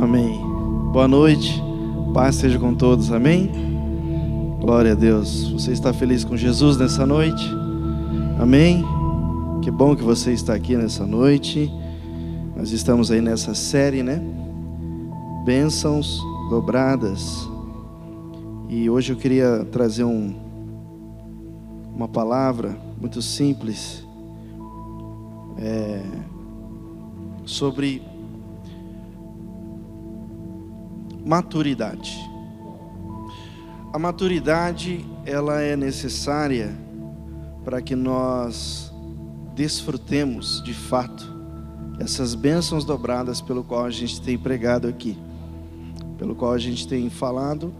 Amém. Boa noite. Paz seja com todos. Amém. Glória a Deus. Você está feliz com Jesus nessa noite? Amém. Que bom que você está aqui nessa noite. Nós estamos aí nessa série, né? Bênçãos dobradas. E hoje eu queria trazer um, uma palavra muito simples é, sobre maturidade. A maturidade ela é necessária para que nós desfrutemos de fato essas bênçãos dobradas pelo qual a gente tem pregado aqui, pelo qual a gente tem falado.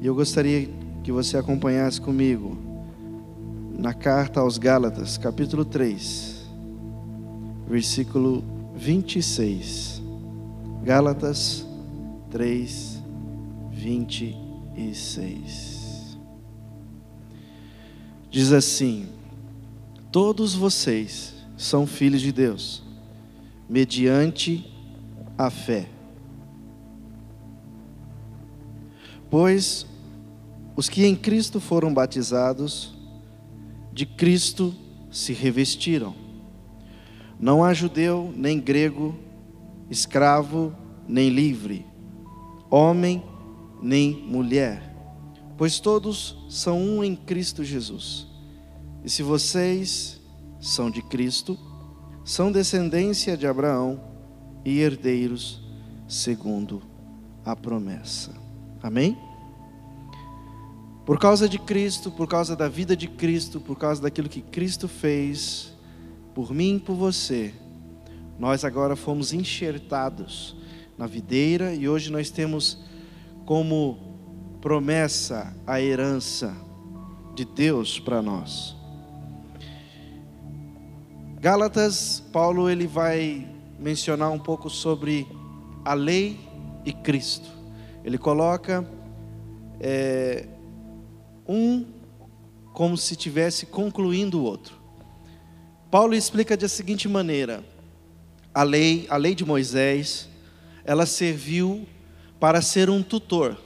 E eu gostaria que você acompanhasse comigo na carta aos Gálatas, capítulo 3, versículo 26. Gálatas 3, 26. Diz assim: Todos vocês são filhos de Deus, mediante a fé. Pois os que em Cristo foram batizados, de Cristo se revestiram. Não há judeu nem grego, escravo nem livre homem nem mulher, pois todos são um em Cristo Jesus. E se vocês são de Cristo, são descendência de Abraão e herdeiros segundo a promessa. Amém? Por causa de Cristo, por causa da vida de Cristo, por causa daquilo que Cristo fez por mim e por você, nós agora fomos enxertados na videira e hoje nós temos como promessa a herança de Deus para nós. Gálatas, Paulo ele vai mencionar um pouco sobre a lei e Cristo. Ele coloca é, um como se estivesse concluindo o outro. Paulo explica da seguinte maneira: a lei, a lei de Moisés, ela serviu para ser um tutor.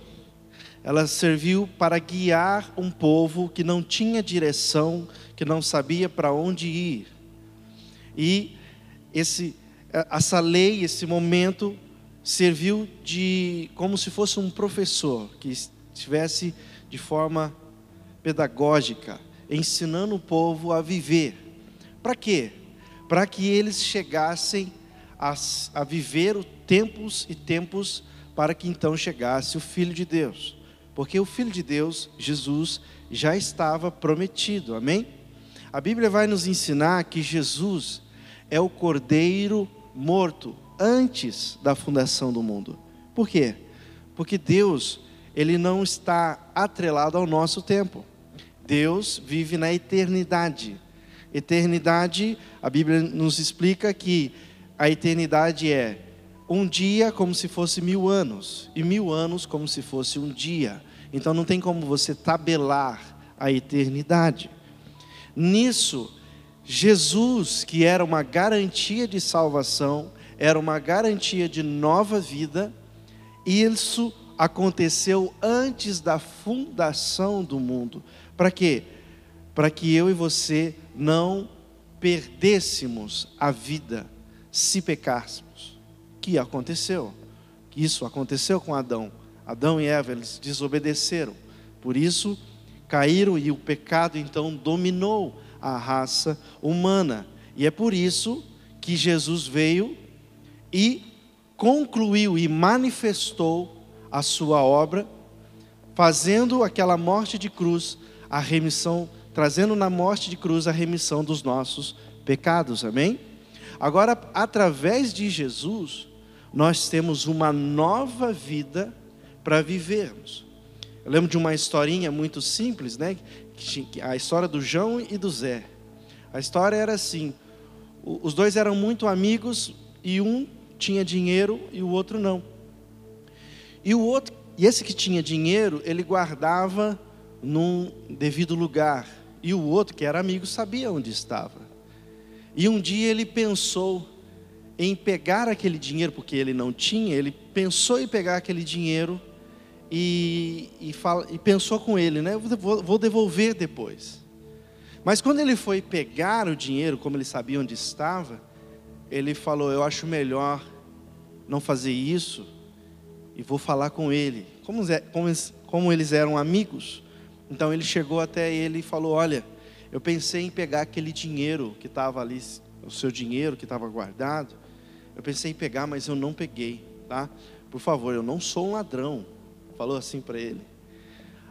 Ela serviu para guiar um povo que não tinha direção, que não sabia para onde ir. E esse, essa lei, esse momento, serviu de como se fosse um professor que estivesse de forma pedagógica, ensinando o povo a viver. Para quê? Para que eles chegassem a, a viver o tempos e tempos para que então chegasse o Filho de Deus. Porque o Filho de Deus, Jesus, já estava prometido, amém? A Bíblia vai nos ensinar que Jesus é o cordeiro morto antes da fundação do mundo. Por quê? Porque Deus, ele não está atrelado ao nosso tempo. Deus vive na eternidade. Eternidade, a Bíblia nos explica que a eternidade é um dia como se fosse mil anos, e mil anos como se fosse um dia. Então não tem como você tabelar a eternidade. Nisso, Jesus, que era uma garantia de salvação, era uma garantia de nova vida, isso aconteceu antes da fundação do mundo. Para quê? Para que eu e você não perdêssemos a vida se pecássemos que aconteceu. Isso aconteceu com Adão. Adão e Eva, eles desobedeceram. Por isso, caíram e o pecado então dominou a raça humana. E é por isso que Jesus veio e concluiu e manifestou a sua obra, fazendo aquela morte de cruz a remissão, trazendo na morte de cruz a remissão dos nossos pecados. Amém? Agora, através de Jesus, nós temos uma nova vida para vivermos. Eu lembro de uma historinha muito simples, né? A história do João e do Zé. A história era assim: os dois eram muito amigos e um tinha dinheiro e o outro não. E o outro, e esse que tinha dinheiro, ele guardava num devido lugar. E o outro, que era amigo, sabia onde estava. E um dia ele pensou em pegar aquele dinheiro, porque ele não tinha, ele pensou em pegar aquele dinheiro e, e, fala, e pensou com ele, né? Vou, vou devolver depois. Mas quando ele foi pegar o dinheiro, como ele sabia onde estava, ele falou: Eu acho melhor não fazer isso e vou falar com ele. Como, como, como eles eram amigos, então ele chegou até ele e falou: Olha, eu pensei em pegar aquele dinheiro que estava ali, o seu dinheiro que estava guardado. Eu pensei em pegar, mas eu não peguei, tá? Por favor, eu não sou um ladrão. Falou assim para ele.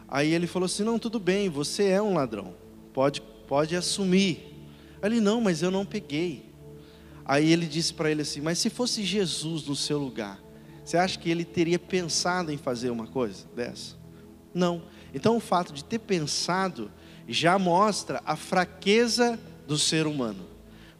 Aí ele falou assim: Não, tudo bem, você é um ladrão. Pode, pode assumir. Ele: Não, mas eu não peguei. Aí ele disse para ele assim: Mas se fosse Jesus no seu lugar, você acha que ele teria pensado em fazer uma coisa dessa? Não. Então o fato de ter pensado já mostra a fraqueza do ser humano.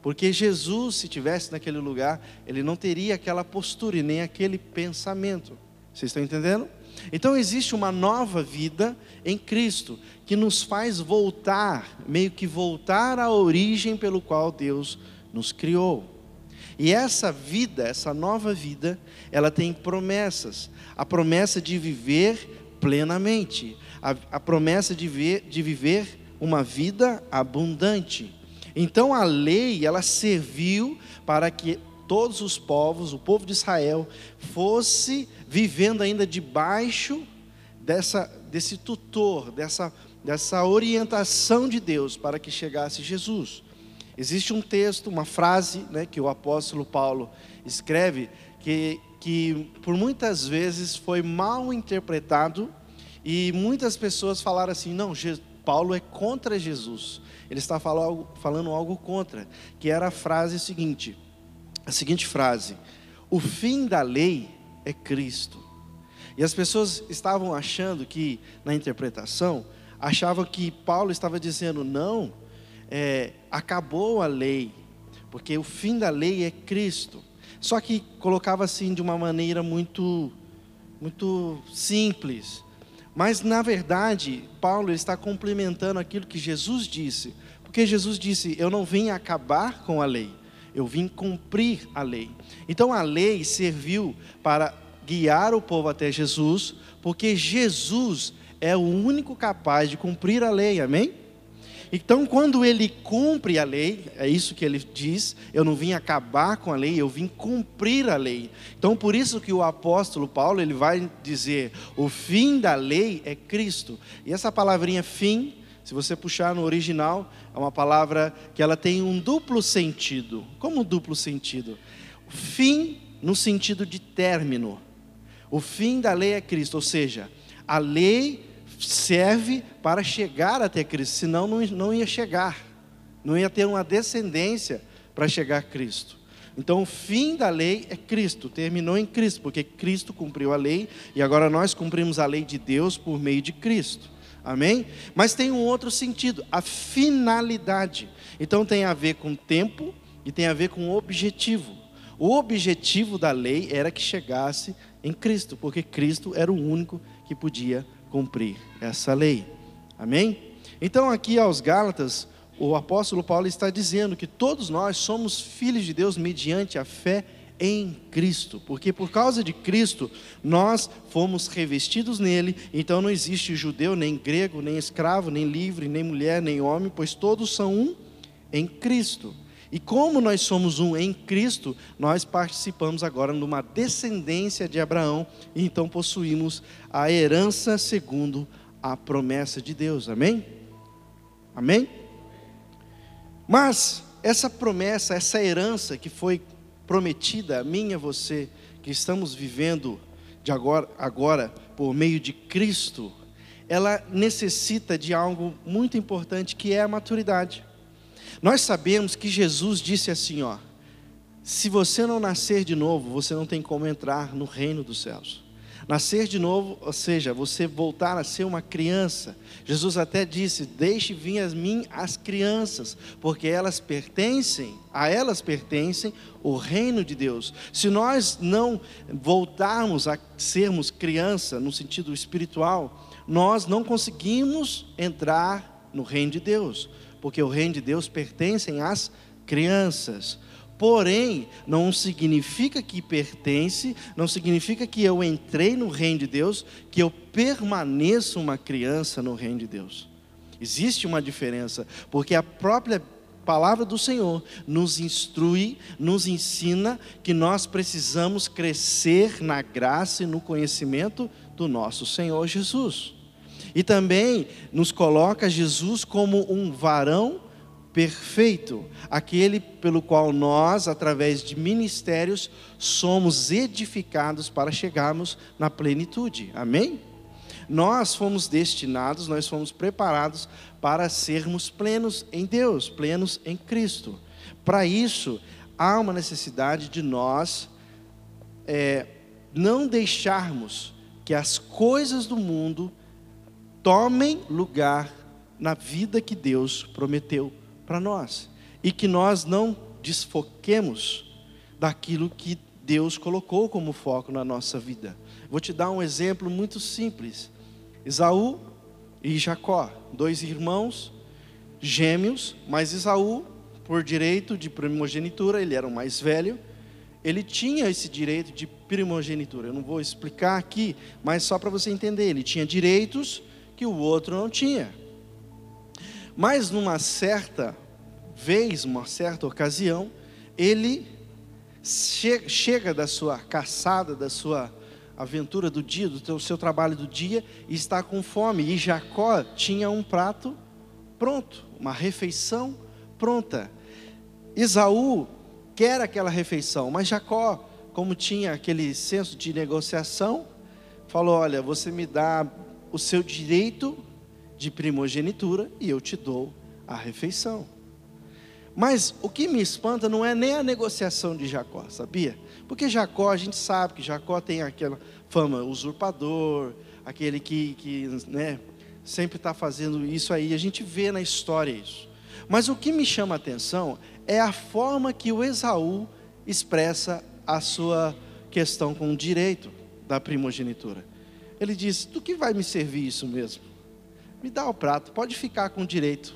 Porque Jesus, se tivesse naquele lugar, ele não teria aquela postura e nem aquele pensamento. Vocês estão entendendo? Então existe uma nova vida em Cristo que nos faz voltar, meio que voltar à origem pelo qual Deus nos criou. E essa vida, essa nova vida, ela tem promessas. A promessa de viver plenamente, a, a promessa de, ver, de viver uma vida abundante. Então a lei, ela serviu para que todos os povos, o povo de Israel, fosse vivendo ainda debaixo dessa, desse tutor, dessa, dessa orientação de Deus para que chegasse Jesus. Existe um texto, uma frase né, que o apóstolo Paulo escreve, que, que por muitas vezes foi mal interpretado e muitas pessoas falaram assim: não, Paulo é contra Jesus. Ele está falando, falando algo contra, que era a frase seguinte: a seguinte frase: O fim da lei é Cristo. E as pessoas estavam achando que, na interpretação, achavam que Paulo estava dizendo: não, é, acabou a lei, porque o fim da lei é Cristo. Só que colocava assim de uma maneira muito, muito simples. Mas na verdade, Paulo está complementando aquilo que Jesus disse, porque Jesus disse: Eu não vim acabar com a lei, eu vim cumprir a lei. Então a lei serviu para guiar o povo até Jesus, porque Jesus é o único capaz de cumprir a lei, amém? Então, quando ele cumpre a lei, é isso que ele diz: eu não vim acabar com a lei, eu vim cumprir a lei. Então, por isso que o apóstolo Paulo ele vai dizer: o fim da lei é Cristo. E essa palavrinha fim, se você puxar no original, é uma palavra que ela tem um duplo sentido. Como duplo sentido? Fim no sentido de término. O fim da lei é Cristo, ou seja, a lei serve para chegar até Cristo, senão não, ia chegar, não ia ter uma descendência para chegar a Cristo. Então, o fim da lei é Cristo, terminou em Cristo, porque Cristo cumpriu a lei e agora nós cumprimos a lei de Deus por meio de Cristo. Amém? Mas tem um outro sentido, a finalidade. Então, tem a ver com tempo e tem a ver com objetivo. O objetivo da lei era que chegasse em Cristo, porque Cristo era o único que podia cumprir essa lei. Amém? Então, aqui aos Gálatas, o apóstolo Paulo está dizendo que todos nós somos filhos de Deus mediante a fé em Cristo, porque por causa de Cristo nós fomos revestidos nele, então não existe judeu, nem grego, nem escravo, nem livre, nem mulher, nem homem, pois todos são um em Cristo. E como nós somos um em Cristo, nós participamos agora numa descendência de Abraão e então possuímos a herança segundo a promessa de Deus. Amém? Amém? Mas essa promessa, essa herança que foi prometida a mim e a você, que estamos vivendo de agora, agora por meio de Cristo, ela necessita de algo muito importante que é a maturidade. Nós sabemos que Jesus disse assim, ó: Se você não nascer de novo, você não tem como entrar no reino dos céus. Nascer de novo, ou seja, você voltar a ser uma criança. Jesus até disse: Deixe vir a mim as crianças, porque elas pertencem, a elas pertencem o reino de Deus. Se nós não voltarmos a sermos criança no sentido espiritual, nós não conseguimos entrar no reino de Deus porque o reino de Deus pertence às crianças. Porém, não significa que pertence, não significa que eu entrei no reino de Deus, que eu permaneço uma criança no reino de Deus. Existe uma diferença, porque a própria palavra do Senhor nos instrui, nos ensina que nós precisamos crescer na graça e no conhecimento do nosso Senhor Jesus. E também nos coloca Jesus como um varão perfeito, aquele pelo qual nós, através de ministérios, somos edificados para chegarmos na plenitude. Amém? Nós fomos destinados, nós fomos preparados para sermos plenos em Deus, plenos em Cristo. Para isso, há uma necessidade de nós é, não deixarmos que as coisas do mundo tomem lugar na vida que Deus prometeu para nós e que nós não desfoquemos daquilo que Deus colocou como foco na nossa vida. Vou te dar um exemplo muito simples. Esaú e Jacó, dois irmãos gêmeos, mas Esaú, por direito de primogenitura, ele era o mais velho, ele tinha esse direito de primogenitura. Eu não vou explicar aqui, mas só para você entender, ele tinha direitos que o outro não tinha. Mas numa certa vez, uma certa ocasião, ele che chega da sua caçada, da sua aventura do dia, do seu trabalho do dia, e está com fome. E Jacó tinha um prato pronto, uma refeição pronta. Esaú quer aquela refeição, mas Jacó, como tinha aquele senso de negociação, falou: Olha, você me dá o seu direito de primogenitura e eu te dou a refeição. Mas o que me espanta não é nem a negociação de Jacó, sabia? Porque Jacó, a gente sabe que Jacó tem aquela fama usurpador, aquele que, que né, sempre está fazendo isso aí, a gente vê na história isso. Mas o que me chama a atenção é a forma que o Esaú expressa a sua questão com o direito da primogenitura. Ele diz: Do que vai me servir isso mesmo? Me dá o prato, pode ficar com direito.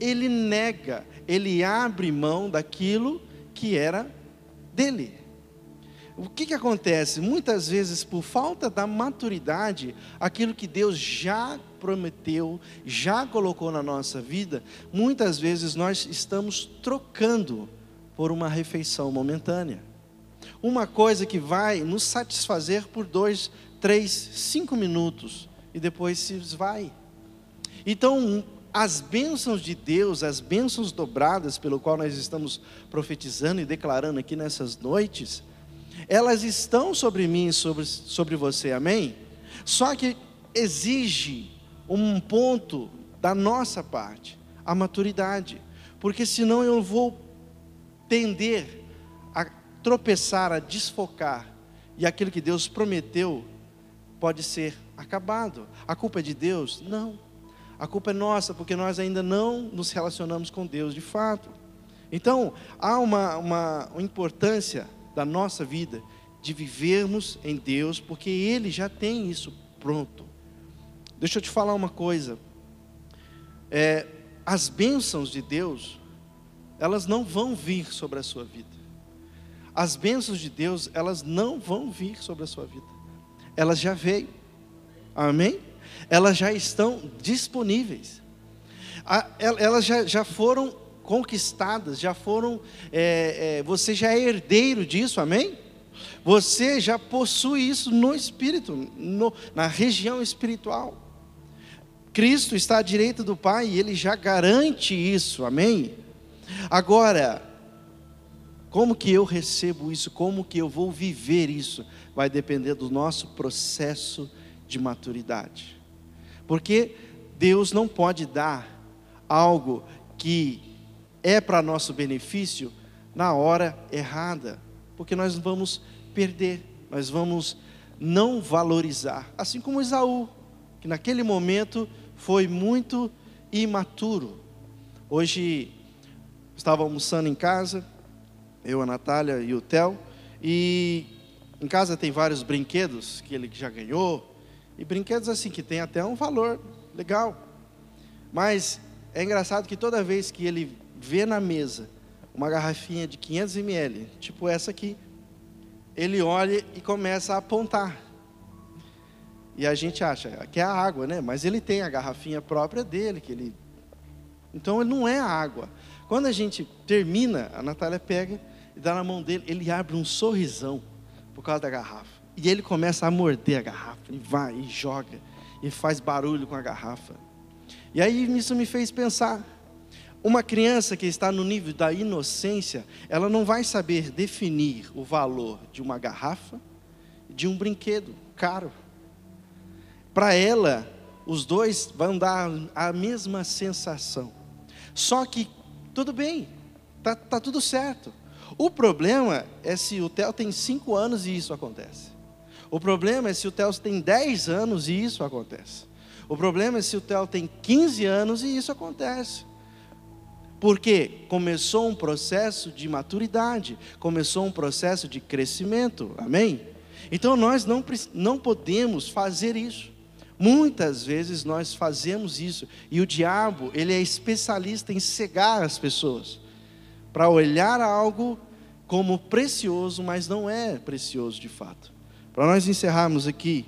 Ele nega, ele abre mão daquilo que era dele. O que, que acontece? Muitas vezes, por falta da maturidade, aquilo que Deus já prometeu, já colocou na nossa vida, muitas vezes nós estamos trocando por uma refeição momentânea. Uma coisa que vai nos satisfazer por dois, três, cinco minutos e depois se vai. Então, as bênçãos de Deus, as bênçãos dobradas pelo qual nós estamos profetizando e declarando aqui nessas noites, elas estão sobre mim e sobre, sobre você, amém? Só que exige um ponto da nossa parte, a maturidade, porque senão eu vou tender a tropeçar, a desfocar, e aquilo que Deus prometeu pode ser acabado. A culpa é de Deus? Não. A culpa é nossa, porque nós ainda não nos relacionamos com Deus de fato. Então, há uma, uma, importância da nossa vida de vivermos em Deus, porque Ele já tem isso pronto. Deixa eu te falar uma coisa. É, as bênçãos de Deus, elas não vão vir sobre a sua vida. As bênçãos de Deus, elas não vão vir sobre a sua vida. Elas já veio. Amém? elas já estão disponíveis. Elas já, já foram conquistadas, já foram. É, é, você já é herdeiro disso, amém? Você já possui isso no espírito, no, na região espiritual. Cristo está à direita do Pai e Ele já garante isso, amém? Agora, como que eu recebo isso? Como que eu vou viver isso? Vai depender do nosso processo de maturidade. Porque Deus não pode dar algo que é para nosso benefício na hora errada, porque nós vamos perder, nós vamos não valorizar, assim como Esaú, que naquele momento foi muito imaturo. Hoje estava almoçando em casa, eu, a Natália e o Theo, e em casa tem vários brinquedos que ele já ganhou, e brinquedos assim, que tem até um valor legal. Mas é engraçado que toda vez que ele vê na mesa uma garrafinha de 500 ml, tipo essa aqui. Ele olha e começa a apontar. E a gente acha que é a água, né? Mas ele tem a garrafinha própria dele, que ele. Então ele não é a água. Quando a gente termina, a Natália pega e dá na mão dele, ele abre um sorrisão por causa da garrafa. E ele começa a morder a garrafa, e vai, e joga, e faz barulho com a garrafa. E aí isso me fez pensar. Uma criança que está no nível da inocência, ela não vai saber definir o valor de uma garrafa, de um brinquedo caro. Para ela, os dois vão dar a mesma sensação. Só que tudo bem, tá, tá tudo certo. O problema é se o Theo tem 5 anos e isso acontece. O problema é se o Theo tem 10 anos e isso acontece. O problema é se o Theo tem 15 anos e isso acontece. Porque começou um processo de maturidade, começou um processo de crescimento, amém? Então nós não, não podemos fazer isso. Muitas vezes nós fazemos isso e o diabo, ele é especialista em cegar as pessoas para olhar algo como precioso, mas não é precioso de fato. Para nós encerrarmos aqui,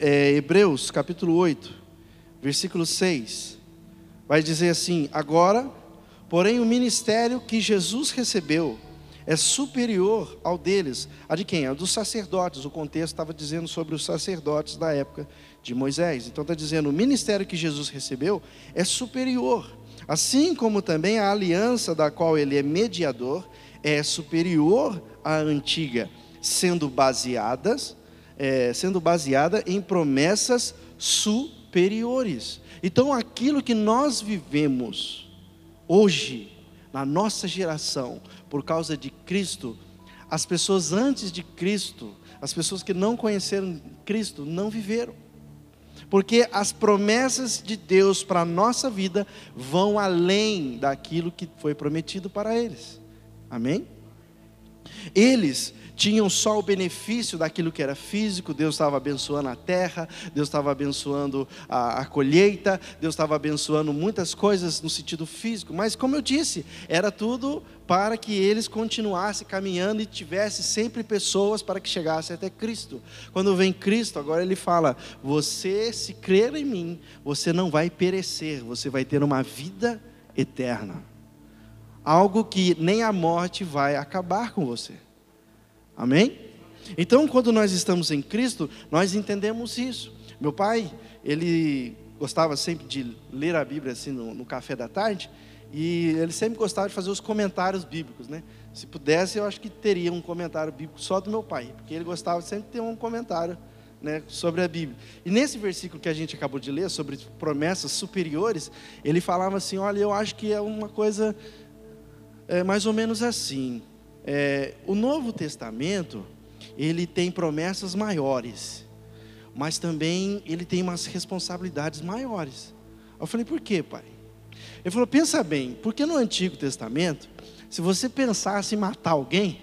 é, Hebreus capítulo 8, versículo 6, vai dizer assim: Agora, porém, o ministério que Jesus recebeu é superior ao deles. A de quem? A dos sacerdotes. O contexto estava dizendo sobre os sacerdotes da época de Moisés. Então está dizendo: o ministério que Jesus recebeu é superior Assim como também a aliança da qual ele é mediador é superior à antiga, sendo baseadas, é, sendo baseada em promessas superiores. Então, aquilo que nós vivemos hoje, na nossa geração, por causa de Cristo, as pessoas antes de Cristo, as pessoas que não conheceram Cristo, não viveram porque as promessas de Deus para a nossa vida vão além daquilo que foi prometido para eles. Amém? Eles tinham só o benefício daquilo que era físico, Deus estava abençoando a terra, Deus estava abençoando a, a colheita, Deus estava abençoando muitas coisas no sentido físico, mas como eu disse, era tudo para que eles continuassem caminhando e tivesse sempre pessoas para que chegassem até Cristo. Quando vem Cristo, agora ele fala: Você, se crer em mim, você não vai perecer, você vai ter uma vida eterna. Algo que nem a morte vai acabar com você. Amém? Então, quando nós estamos em Cristo, nós entendemos isso. Meu pai, ele gostava sempre de ler a Bíblia assim no, no café da tarde, e ele sempre gostava de fazer os comentários bíblicos, né? Se pudesse, eu acho que teria um comentário bíblico só do meu pai, porque ele gostava sempre de ter um comentário né, sobre a Bíblia. E nesse versículo que a gente acabou de ler, sobre promessas superiores, ele falava assim: Olha, eu acho que é uma coisa é, mais ou menos assim. É, o Novo Testamento, ele tem promessas maiores, mas também ele tem umas responsabilidades maiores. Eu falei, por quê, pai? Ele falou, pensa bem, porque no Antigo Testamento, se você pensasse em matar alguém,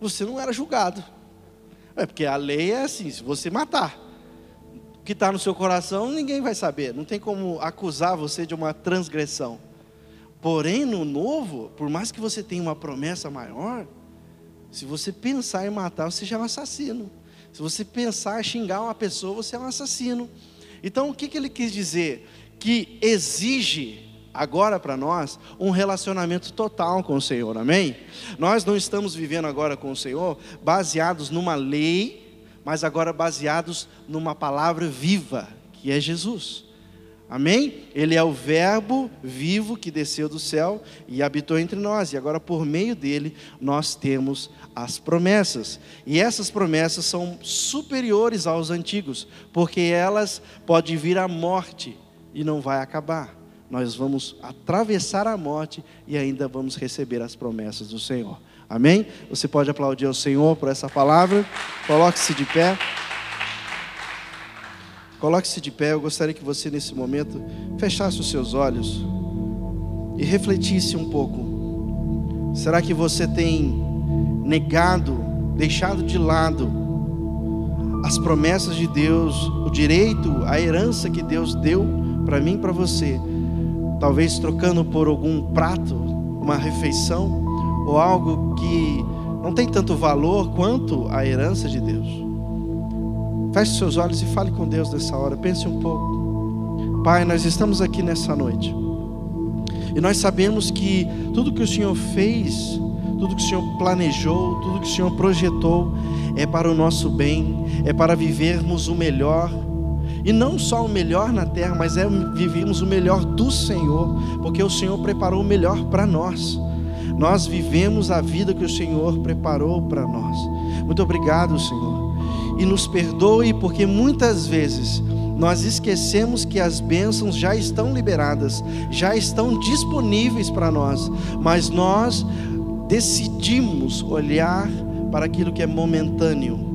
você não era julgado. É porque a lei é assim, se você matar, o que está no seu coração, ninguém vai saber. Não tem como acusar você de uma transgressão. Porém, no novo, por mais que você tenha uma promessa maior, se você pensar em matar, você já é um assassino. Se você pensar em xingar uma pessoa, você é um assassino. Então, o que, que ele quis dizer? Que exige agora para nós um relacionamento total com o Senhor, amém? Nós não estamos vivendo agora com o Senhor baseados numa lei, mas agora baseados numa palavra viva, que é Jesus. Amém? Ele é o Verbo vivo que desceu do céu e habitou entre nós, e agora por meio dele nós temos as promessas. E essas promessas são superiores aos antigos, porque elas podem vir a morte e não vai acabar. Nós vamos atravessar a morte e ainda vamos receber as promessas do Senhor. Amém? Você pode aplaudir ao Senhor por essa palavra. Coloque-se de pé. Coloque-se de pé. Eu gostaria que você, nesse momento, fechasse os seus olhos e refletisse um pouco. Será que você tem negado, deixado de lado as promessas de Deus, o direito, a herança que Deus deu para mim e para você? Talvez trocando por algum prato uma refeição ou algo que não tem tanto valor quanto a herança de Deus. Feche seus olhos e fale com Deus nessa hora. Pense um pouco. Pai, nós estamos aqui nessa noite. E nós sabemos que tudo que o Senhor fez, tudo que o Senhor planejou, tudo que o Senhor projetou é para o nosso bem, é para vivermos o melhor. E não só o melhor na terra, mas é vivermos o melhor do Senhor, porque o Senhor preparou o melhor para nós. Nós vivemos a vida que o Senhor preparou para nós. Muito obrigado, Senhor. E nos perdoe, porque muitas vezes nós esquecemos que as bênçãos já estão liberadas, já estão disponíveis para nós, mas nós decidimos olhar para aquilo que é momentâneo.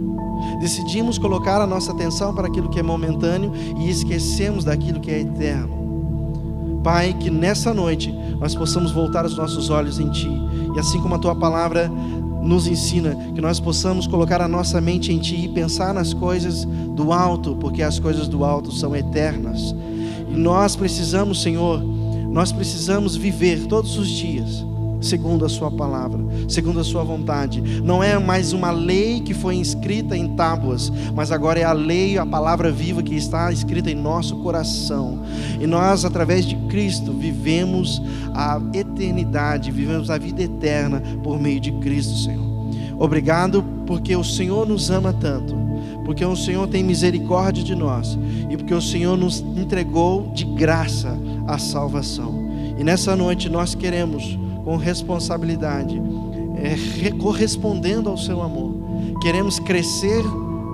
Decidimos colocar a nossa atenção para aquilo que é momentâneo e esquecemos daquilo que é eterno. Pai, que nessa noite nós possamos voltar os nossos olhos em Ti, e assim como a Tua palavra nos ensina, que nós possamos colocar a nossa mente em Ti e pensar nas coisas do alto, porque as coisas do alto são eternas. E nós precisamos, Senhor, nós precisamos viver todos os dias segundo a Sua palavra, segundo a Sua vontade. Não é mais uma lei que foi escrita em tábuas, mas agora é a lei, a palavra viva que está escrita em nosso coração. E nós, através de Cristo, vivemos a eternidade, vivemos a vida eterna por meio de Cristo, Senhor. Obrigado porque o Senhor nos ama tanto, porque o Senhor tem misericórdia de nós e porque o Senhor nos entregou de graça a salvação. E nessa noite nós queremos com responsabilidade, é, correspondendo ao seu amor. Queremos crescer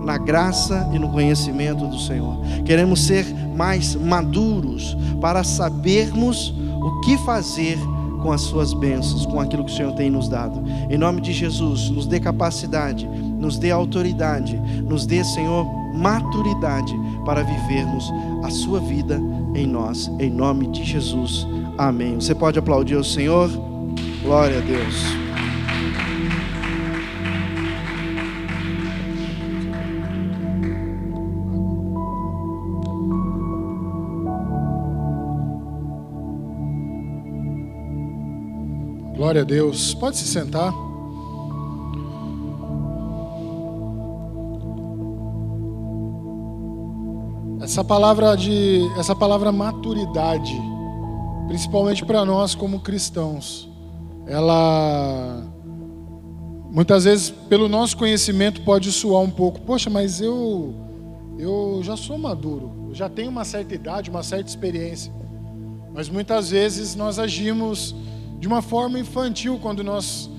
na graça e no conhecimento do Senhor. Queremos ser mais maduros para sabermos o que fazer com as suas bênçãos, com aquilo que o Senhor tem nos dado. Em nome de Jesus, nos dê capacidade, nos dê autoridade, nos dê, Senhor, maturidade para vivermos a sua vida em nós. Em nome de Jesus. Amém. Você pode aplaudir o Senhor? Glória a Deus. Glória a Deus. Pode se sentar. Essa palavra de essa palavra maturidade, principalmente para nós como cristãos ela muitas vezes pelo nosso conhecimento pode soar um pouco, poxa, mas eu eu já sou maduro, eu já tenho uma certa idade, uma certa experiência. Mas muitas vezes nós agimos de uma forma infantil quando nós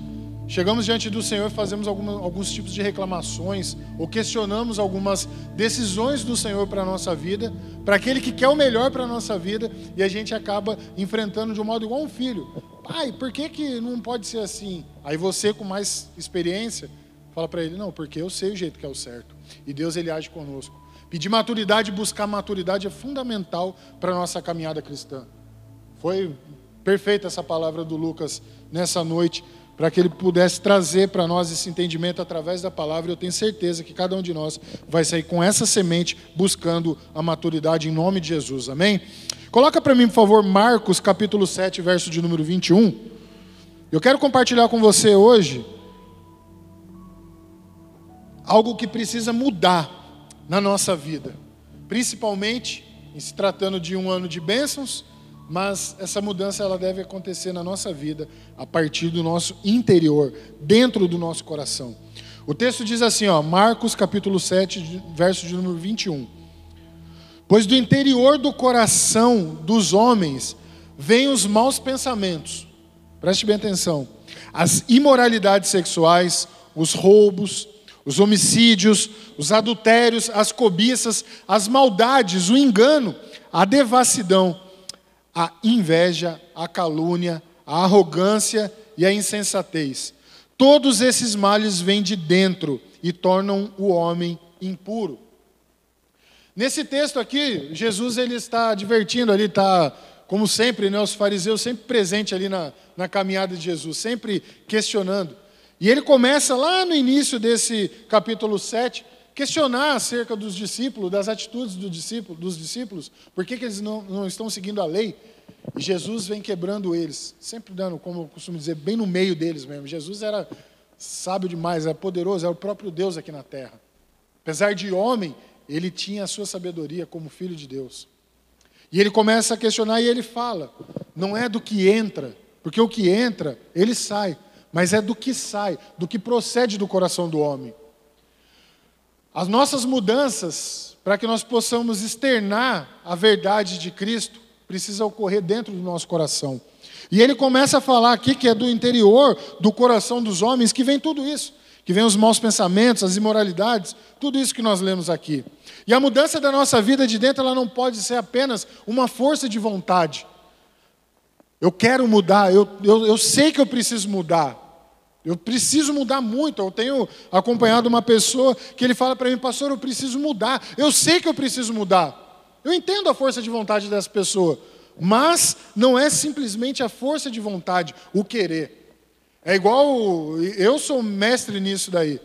chegamos diante do Senhor e fazemos alguma, alguns tipos de reclamações ou questionamos algumas decisões do Senhor para a nossa vida, para aquele que quer o melhor para a nossa vida, e a gente acaba enfrentando de um modo igual um filho. Pai, por que, que não pode ser assim? Aí você, com mais experiência, fala para ele: Não, porque eu sei o jeito que é o certo. E Deus, ele age conosco. Pedir maturidade, buscar maturidade é fundamental para a nossa caminhada cristã. Foi perfeita essa palavra do Lucas nessa noite, para que ele pudesse trazer para nós esse entendimento através da palavra. Eu tenho certeza que cada um de nós vai sair com essa semente buscando a maturidade em nome de Jesus. Amém? Coloca para mim, por favor, Marcos capítulo 7, verso de número 21. Eu quero compartilhar com você hoje algo que precisa mudar na nossa vida, principalmente em se tratando de um ano de bênçãos, mas essa mudança ela deve acontecer na nossa vida a partir do nosso interior, dentro do nosso coração. O texto diz assim, ó, Marcos capítulo 7, verso de número 21. Pois do interior do coração dos homens vêm os maus pensamentos. Preste bem atenção. As imoralidades sexuais, os roubos, os homicídios, os adultérios, as cobiças, as maldades, o engano, a devassidão, a inveja, a calúnia, a arrogância e a insensatez. Todos esses males vêm de dentro e tornam o homem impuro. Nesse texto aqui, Jesus ele está divertindo ali, está, como sempre, né, os fariseus sempre presente ali na, na caminhada de Jesus, sempre questionando. E ele começa lá no início desse capítulo 7, questionar acerca dos discípulos, das atitudes do discípulo, dos discípulos, por que, eles não, não estão seguindo a lei. E Jesus vem quebrando eles, sempre dando, como eu costumo dizer, bem no meio deles mesmo. Jesus era sábio demais, era poderoso, era o próprio Deus aqui na terra. Apesar de homem, ele tinha a sua sabedoria como filho de Deus. E ele começa a questionar e ele fala: não é do que entra, porque o que entra, ele sai, mas é do que sai, do que procede do coração do homem. As nossas mudanças, para que nós possamos externar a verdade de Cristo, precisa ocorrer dentro do nosso coração. E ele começa a falar aqui que é do interior do coração dos homens que vem tudo isso, que vem os maus pensamentos, as imoralidades, tudo isso que nós lemos aqui. E a mudança da nossa vida de dentro, ela não pode ser apenas uma força de vontade. Eu quero mudar, eu, eu, eu sei que eu preciso mudar. Eu preciso mudar muito. Eu tenho acompanhado uma pessoa que ele fala para mim, pastor, eu preciso mudar. Eu sei que eu preciso mudar. Eu entendo a força de vontade dessa pessoa, mas não é simplesmente a força de vontade, o querer. É igual, eu sou mestre nisso daí.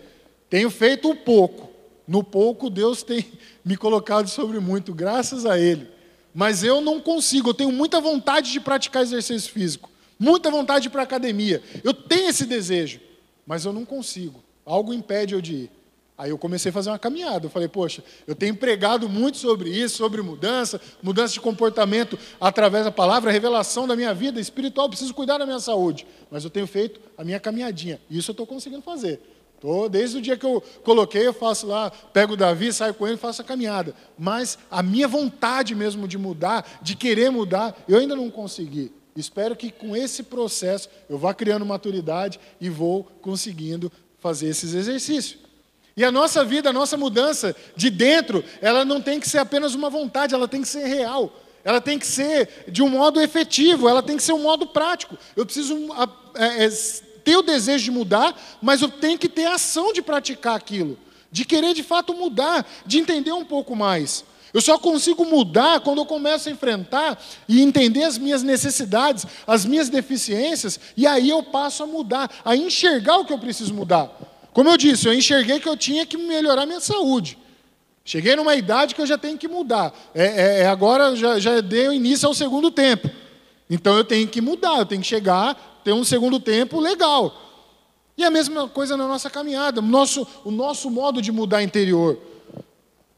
Tenho feito um pouco. No pouco, Deus tem me colocado sobre muito, graças a Ele. Mas eu não consigo, eu tenho muita vontade de praticar exercício físico, muita vontade para a academia. Eu tenho esse desejo, mas eu não consigo. Algo impede eu de ir. Aí eu comecei a fazer uma caminhada. Eu falei, poxa, eu tenho pregado muito sobre isso, sobre mudança, mudança de comportamento através da palavra, revelação da minha vida espiritual. Preciso cuidar da minha saúde. Mas eu tenho feito a minha caminhadinha. Isso eu estou conseguindo fazer. Tô, desde o dia que eu coloquei, eu faço lá, pego o Davi, saio com ele, faço a caminhada. Mas a minha vontade mesmo de mudar, de querer mudar, eu ainda não consegui. Espero que com esse processo eu vá criando maturidade e vou conseguindo fazer esses exercícios. E a nossa vida, a nossa mudança de dentro, ela não tem que ser apenas uma vontade, ela tem que ser real. Ela tem que ser de um modo efetivo, ela tem que ser um modo prático. Eu preciso é, é, ter o desejo de mudar, mas eu tenho que ter a ação de praticar aquilo, de querer de fato mudar, de entender um pouco mais. Eu só consigo mudar quando eu começo a enfrentar e entender as minhas necessidades, as minhas deficiências, e aí eu passo a mudar, a enxergar o que eu preciso mudar. Como eu disse, eu enxerguei que eu tinha que melhorar minha saúde. Cheguei numa idade que eu já tenho que mudar. É, é, é agora já, já deu início ao segundo tempo. Então eu tenho que mudar, eu tenho que chegar ter um segundo tempo legal. E a mesma coisa na nossa caminhada, nosso, o nosso modo de mudar interior.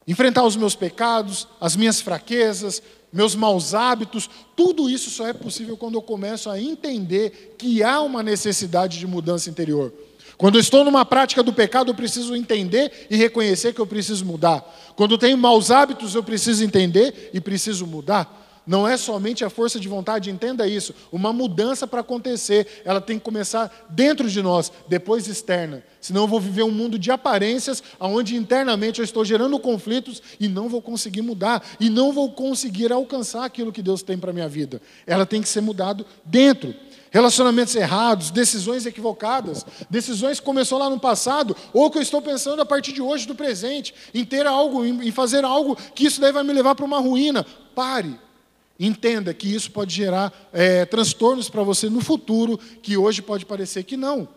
Enfrentar os meus pecados, as minhas fraquezas, meus maus hábitos, tudo isso só é possível quando eu começo a entender que há uma necessidade de mudança interior. Quando eu estou numa prática do pecado, eu preciso entender e reconhecer que eu preciso mudar. Quando eu tenho maus hábitos, eu preciso entender e preciso mudar. Não é somente a força de vontade, entenda isso. Uma mudança para acontecer, ela tem que começar dentro de nós, depois externa. Senão eu vou viver um mundo de aparências, onde internamente eu estou gerando conflitos e não vou conseguir mudar, e não vou conseguir alcançar aquilo que Deus tem para a minha vida. Ela tem que ser mudado dentro. Relacionamentos errados, decisões equivocadas, decisões que começou lá no passado, ou que eu estou pensando a partir de hoje, do presente, em ter algo, em fazer algo que isso daí vai me levar para uma ruína. Pare, Entenda que isso pode gerar é, transtornos para você no futuro, que hoje pode parecer que não.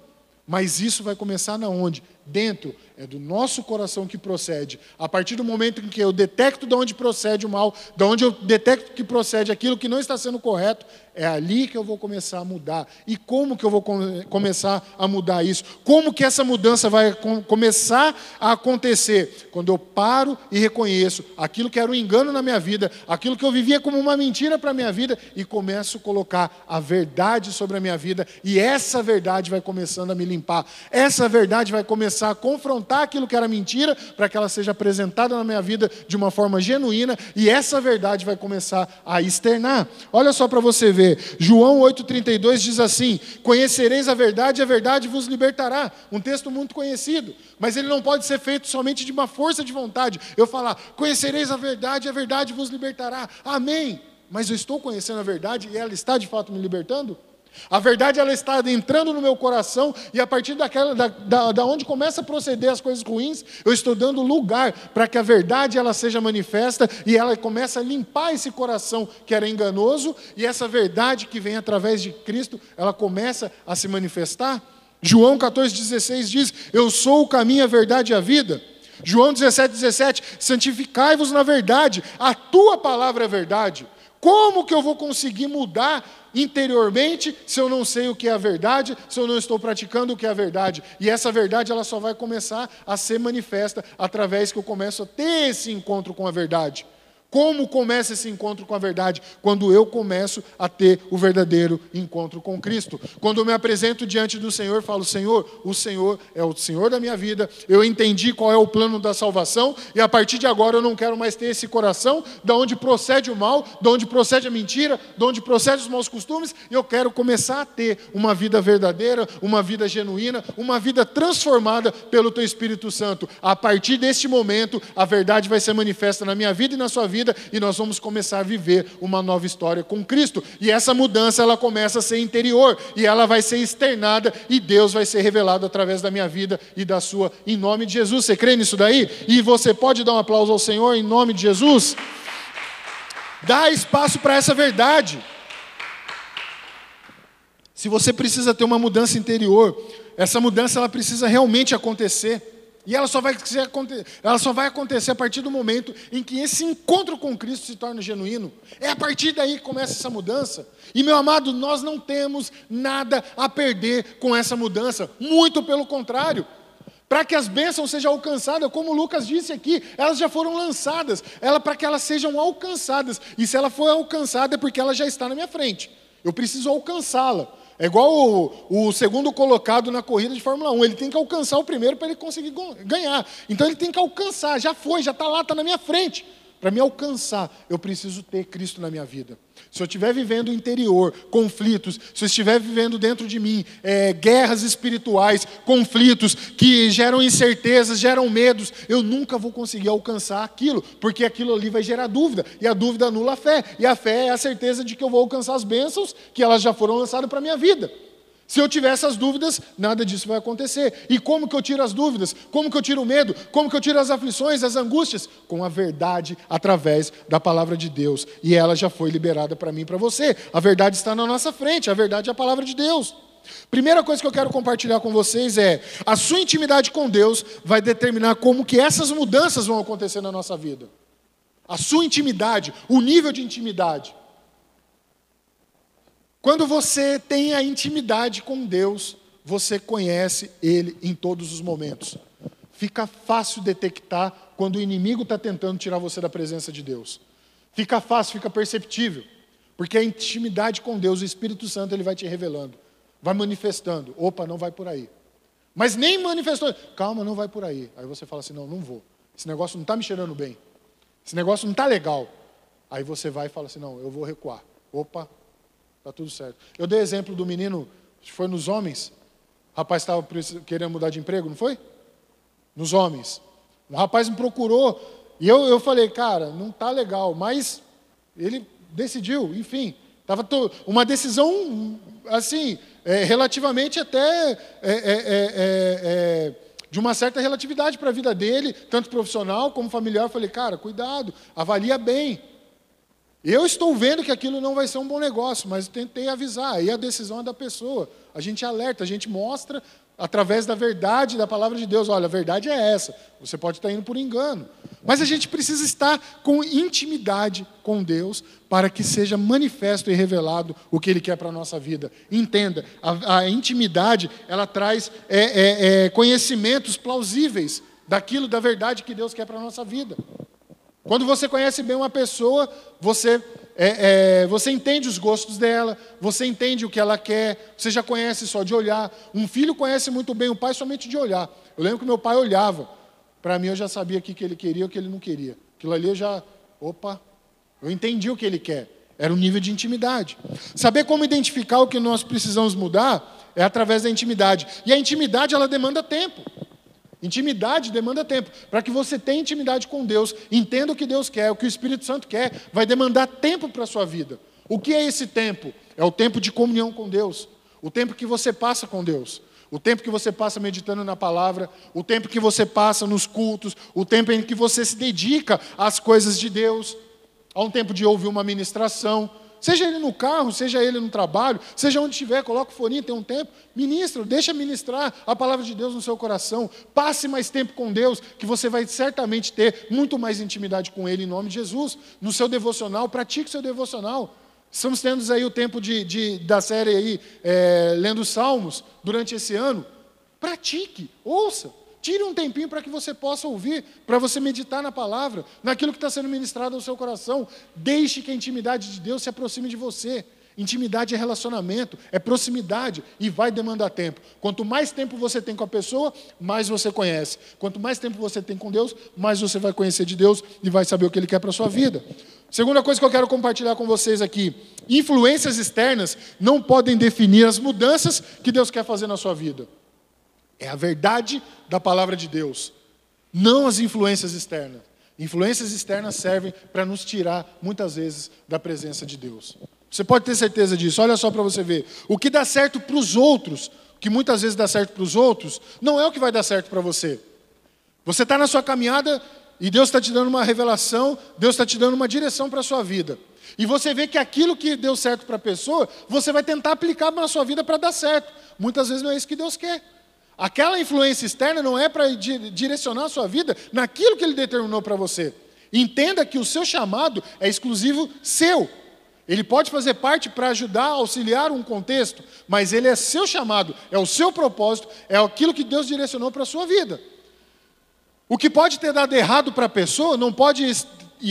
Mas isso vai começar na onde? Dentro é do nosso coração que procede. A partir do momento em que eu detecto de onde procede o mal, de onde eu detecto que procede aquilo que não está sendo correto, é ali que eu vou começar a mudar. E como que eu vou come começar a mudar isso? Como que essa mudança vai com começar a acontecer? Quando eu paro e reconheço aquilo que era um engano na minha vida, aquilo que eu vivia como uma mentira para a minha vida, e começo a colocar a verdade sobre a minha vida, e essa verdade vai começando a me limpar. Essa verdade vai começar a confrontar aquilo que era mentira, para que ela seja apresentada na minha vida de uma forma genuína e essa verdade vai começar a externar. Olha só para você ver, João 8,32 diz assim: Conhecereis a verdade e a verdade vos libertará. Um texto muito conhecido, mas ele não pode ser feito somente de uma força de vontade. Eu falar, conhecereis a verdade e a verdade vos libertará. Amém. Mas eu estou conhecendo a verdade e ela está de fato me libertando? A verdade ela está entrando no meu coração e a partir daquela, da, da, da, onde começa a proceder as coisas ruins, eu estou dando lugar para que a verdade ela seja manifesta e ela começa a limpar esse coração que era enganoso e essa verdade que vem através de Cristo, ela começa a se manifestar. João 14,16 diz: Eu sou o caminho, a verdade e a vida. João 17,17: 17, Santificai-vos na verdade, a tua palavra é verdade. Como que eu vou conseguir mudar interiormente se eu não sei o que é a verdade, se eu não estou praticando o que é a verdade? E essa verdade ela só vai começar a ser manifesta através que eu começo a ter esse encontro com a verdade. Como começa esse encontro com a verdade? Quando eu começo a ter o verdadeiro encontro com Cristo. Quando eu me apresento diante do Senhor, falo: Senhor, o Senhor é o Senhor da minha vida, eu entendi qual é o plano da salvação, e a partir de agora eu não quero mais ter esse coração da onde procede o mal, da onde procede a mentira, da onde procede os maus costumes, e eu quero começar a ter uma vida verdadeira, uma vida genuína, uma vida transformada pelo Teu Espírito Santo. A partir deste momento, a verdade vai ser manifesta na minha vida e na sua vida vida e nós vamos começar a viver uma nova história com Cristo. E essa mudança ela começa a ser interior e ela vai ser externada e Deus vai ser revelado através da minha vida e da sua em nome de Jesus. Você crê nisso daí? E você pode dar um aplauso ao Senhor em nome de Jesus? Dá espaço para essa verdade. Se você precisa ter uma mudança interior, essa mudança ela precisa realmente acontecer. E ela só, vai, ela só vai acontecer a partir do momento em que esse encontro com Cristo se torna genuíno. É a partir daí que começa essa mudança. E, meu amado, nós não temos nada a perder com essa mudança. Muito pelo contrário. Para que as bênçãos sejam alcançadas, como Lucas disse aqui, elas já foram lançadas. Ela para que elas sejam alcançadas. E se ela for alcançada é porque ela já está na minha frente. Eu preciso alcançá-la. É igual o, o, segundo colocado na corrida de Fórmula 1. Ele tem que alcançar o primeiro para ele conseguir ganhar. Então ele tem que alcançar, já foi, já está lá, está na minha frente. Para me alcançar, eu preciso ter Cristo na minha vida. Se eu estiver vivendo interior, conflitos, se eu estiver vivendo dentro de mim é, guerras espirituais, conflitos que geram incertezas, geram medos, eu nunca vou conseguir alcançar aquilo, porque aquilo ali vai gerar dúvida, e a dúvida anula a fé, e a fé é a certeza de que eu vou alcançar as bênçãos que elas já foram lançadas para a minha vida. Se eu tiver essas dúvidas, nada disso vai acontecer. E como que eu tiro as dúvidas? Como que eu tiro o medo? Como que eu tiro as aflições, as angústias? Com a verdade através da palavra de Deus. E ela já foi liberada para mim e para você. A verdade está na nossa frente, a verdade é a palavra de Deus. Primeira coisa que eu quero compartilhar com vocês é: a sua intimidade com Deus vai determinar como que essas mudanças vão acontecer na nossa vida. A sua intimidade, o nível de intimidade. Quando você tem a intimidade com Deus, você conhece Ele em todos os momentos. Fica fácil detectar quando o inimigo está tentando tirar você da presença de Deus. Fica fácil, fica perceptível. Porque a intimidade com Deus, o Espírito Santo, ele vai te revelando, vai manifestando. Opa, não vai por aí. Mas nem manifestou. Calma, não vai por aí. Aí você fala assim: não, não vou. Esse negócio não está me cheirando bem. Esse negócio não está legal. Aí você vai e fala assim: não, eu vou recuar. Opa, Está tudo certo. Eu dei exemplo do menino, foi nos homens. O rapaz estava querendo mudar de emprego, não foi? Nos homens. Um rapaz me procurou e eu, eu falei, cara, não está legal, mas ele decidiu, enfim. Estava uma decisão, assim, é, relativamente até é, é, é, é, é de uma certa relatividade para a vida dele, tanto profissional como familiar. Eu falei, cara, cuidado, avalia bem. Eu estou vendo que aquilo não vai ser um bom negócio, mas tentei avisar. Aí a decisão é da pessoa. A gente alerta, a gente mostra através da verdade da palavra de Deus. Olha, a verdade é essa. Você pode estar indo por engano. Mas a gente precisa estar com intimidade com Deus para que seja manifesto e revelado o que Ele quer para a nossa vida. Entenda, a, a intimidade ela traz é, é, é, conhecimentos plausíveis daquilo, da verdade que Deus quer para a nossa vida. Quando você conhece bem uma pessoa, você, é, é, você entende os gostos dela, você entende o que ela quer, você já conhece só de olhar. Um filho conhece muito bem o pai somente de olhar. Eu lembro que meu pai olhava. Para mim, eu já sabia o que ele queria e o que ele não queria. Aquilo ali eu já. Opa, eu entendi o que ele quer. Era um nível de intimidade. Saber como identificar o que nós precisamos mudar é através da intimidade. E a intimidade, ela demanda tempo. Intimidade demanda tempo. Para que você tenha intimidade com Deus, entenda o que Deus quer, o que o Espírito Santo quer, vai demandar tempo para a sua vida. O que é esse tempo? É o tempo de comunhão com Deus, o tempo que você passa com Deus, o tempo que você passa meditando na palavra, o tempo que você passa nos cultos, o tempo em que você se dedica às coisas de Deus. Há um tempo de ouvir uma ministração, Seja ele no carro, seja ele no trabalho, seja onde estiver, coloca o fone, tem um tempo, ministra, deixa ministrar a palavra de Deus no seu coração. Passe mais tempo com Deus, que você vai certamente ter muito mais intimidade com Ele em nome de Jesus. No seu devocional, pratique o seu devocional. Estamos tendo aí o tempo de, de da série aí, é, lendo Salmos durante esse ano. Pratique, ouça. Tire um tempinho para que você possa ouvir, para você meditar na palavra, naquilo que está sendo ministrado ao seu coração. Deixe que a intimidade de Deus se aproxime de você. Intimidade é relacionamento, é proximidade e vai demandar tempo. Quanto mais tempo você tem com a pessoa, mais você conhece. Quanto mais tempo você tem com Deus, mais você vai conhecer de Deus e vai saber o que Ele quer para a sua vida. Segunda coisa que eu quero compartilhar com vocês aqui: influências externas não podem definir as mudanças que Deus quer fazer na sua vida. É a verdade da palavra de Deus, não as influências externas. Influências externas servem para nos tirar, muitas vezes, da presença de Deus. Você pode ter certeza disso. Olha só para você ver. O que dá certo para os outros, que muitas vezes dá certo para os outros, não é o que vai dar certo para você. Você está na sua caminhada e Deus está te dando uma revelação, Deus está te dando uma direção para a sua vida. E você vê que aquilo que deu certo para a pessoa, você vai tentar aplicar na sua vida para dar certo. Muitas vezes não é isso que Deus quer. Aquela influência externa não é para direcionar a sua vida naquilo que ele determinou para você. Entenda que o seu chamado é exclusivo seu. Ele pode fazer parte para ajudar, auxiliar um contexto, mas ele é seu chamado, é o seu propósito, é aquilo que Deus direcionou para a sua vida. O que pode ter dado errado para a pessoa não pode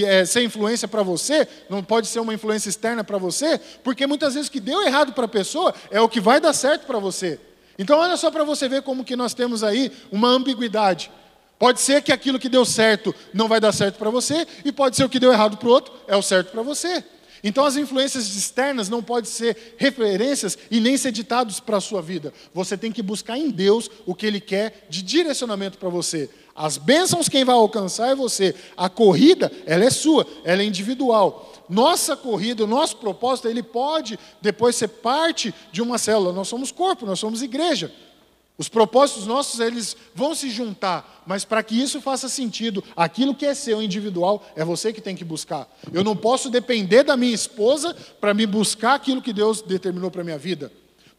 é, ser influência para você, não pode ser uma influência externa para você, porque muitas vezes o que deu errado para a pessoa é o que vai dar certo para você. Então olha só para você ver como que nós temos aí uma ambiguidade. Pode ser que aquilo que deu certo não vai dar certo para você, e pode ser o que deu errado para o outro é o certo para você. Então as influências externas não podem ser referências e nem ser ditados para a sua vida. Você tem que buscar em Deus o que Ele quer de direcionamento para você. As bênçãos quem vai alcançar é você. A corrida, ela é sua, ela é individual. Nossa corrida, o nosso propósito, ele pode depois ser parte de uma célula. Nós somos corpo, nós somos igreja. Os propósitos nossos, eles vão se juntar, mas para que isso faça sentido, aquilo que é seu individual, é você que tem que buscar. Eu não posso depender da minha esposa para me buscar aquilo que Deus determinou para minha vida.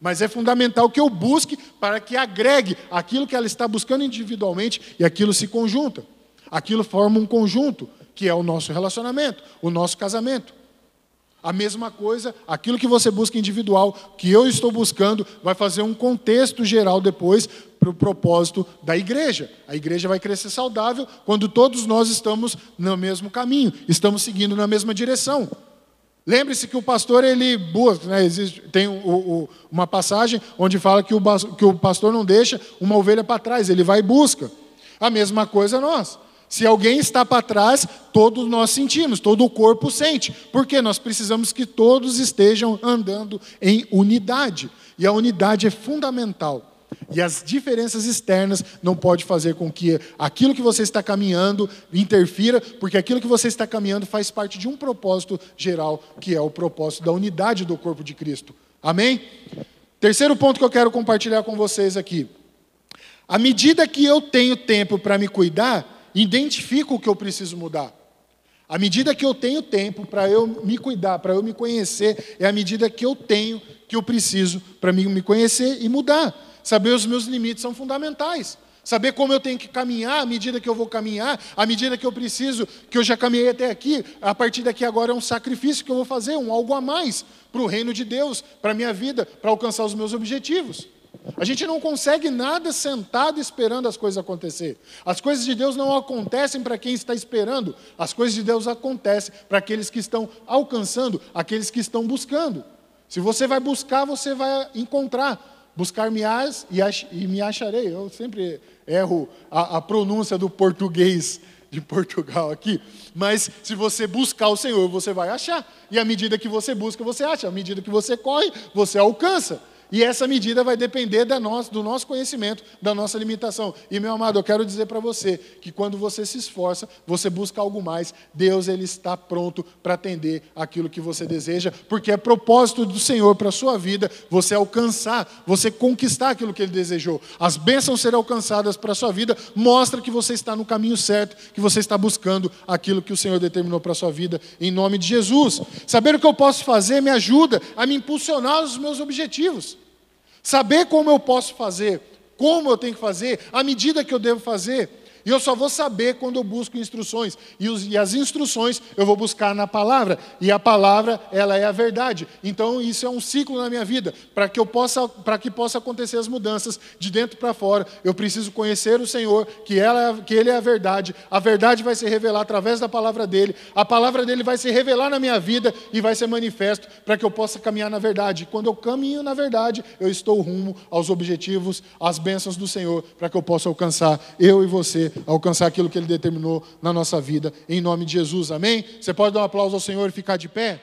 Mas é fundamental que eu busque para que agregue aquilo que ela está buscando individualmente e aquilo se conjunta. Aquilo forma um conjunto, que é o nosso relacionamento, o nosso casamento. A mesma coisa, aquilo que você busca individual, que eu estou buscando, vai fazer um contexto geral depois para o propósito da igreja. A igreja vai crescer saudável quando todos nós estamos no mesmo caminho, estamos seguindo na mesma direção. Lembre-se que o pastor, ele busca, né, existe, tem o, o, uma passagem onde fala que o, que o pastor não deixa uma ovelha para trás, ele vai e busca. A mesma coisa nós. Se alguém está para trás, todos nós sentimos, todo o corpo sente. Porque nós precisamos que todos estejam andando em unidade. E a unidade é fundamental. E as diferenças externas não pode fazer com que aquilo que você está caminhando interfira, porque aquilo que você está caminhando faz parte de um propósito geral, que é o propósito da unidade do corpo de Cristo. Amém? Terceiro ponto que eu quero compartilhar com vocês aqui. À medida que eu tenho tempo para me cuidar, identifico o que eu preciso mudar. À medida que eu tenho tempo para eu me cuidar, para eu me conhecer, é a medida que eu tenho que eu preciso para me conhecer e mudar. Saber os meus limites são fundamentais. Saber como eu tenho que caminhar à medida que eu vou caminhar, à medida que eu preciso, que eu já caminhei até aqui, a partir daqui agora é um sacrifício que eu vou fazer, um algo a mais para o reino de Deus, para a minha vida, para alcançar os meus objetivos. A gente não consegue nada sentado esperando as coisas acontecer. As coisas de Deus não acontecem para quem está esperando, as coisas de Deus acontecem para aqueles que estão alcançando, aqueles que estão buscando. Se você vai buscar, você vai encontrar. Buscar-me-ás e, e, me acharei. Eu sempre erro a, a pronúncia do português de Portugal aqui, mas se você buscar o Senhor, você vai achar. E à medida que você busca, você acha. À medida que você corre, você alcança. E essa medida vai depender da do nosso conhecimento, da nossa limitação. E, meu amado, eu quero dizer para você que quando você se esforça, você busca algo mais, Deus ele está pronto para atender aquilo que você deseja, porque é propósito do Senhor para a sua vida você alcançar, você conquistar aquilo que Ele desejou. As bênçãos serão alcançadas para a sua vida, mostra que você está no caminho certo, que você está buscando aquilo que o Senhor determinou para a sua vida, em nome de Jesus. Saber o que eu posso fazer me ajuda a me impulsionar os meus objetivos. Saber como eu posso fazer, como eu tenho que fazer, a medida que eu devo fazer, e eu só vou saber quando eu busco instruções. E, os, e, as instruções eu vou buscar na palavra. E a palavra, ela é a verdade. Então isso é um ciclo na minha vida. Para que eu possa, para que possa acontecer as mudanças de dentro para fora, eu preciso conhecer o Senhor, que, ela, que Ele é a verdade. A verdade vai se revelar através da palavra dele. A palavra dele vai se revelar na minha vida e vai ser manifesto para que eu possa caminhar na verdade. E quando eu caminho na verdade, eu estou rumo aos objetivos, às bênçãos do Senhor, para que eu possa alcançar eu e você alcançar aquilo que Ele determinou na nossa vida, em nome de Jesus, amém? Você pode dar um aplauso ao Senhor e ficar de pé?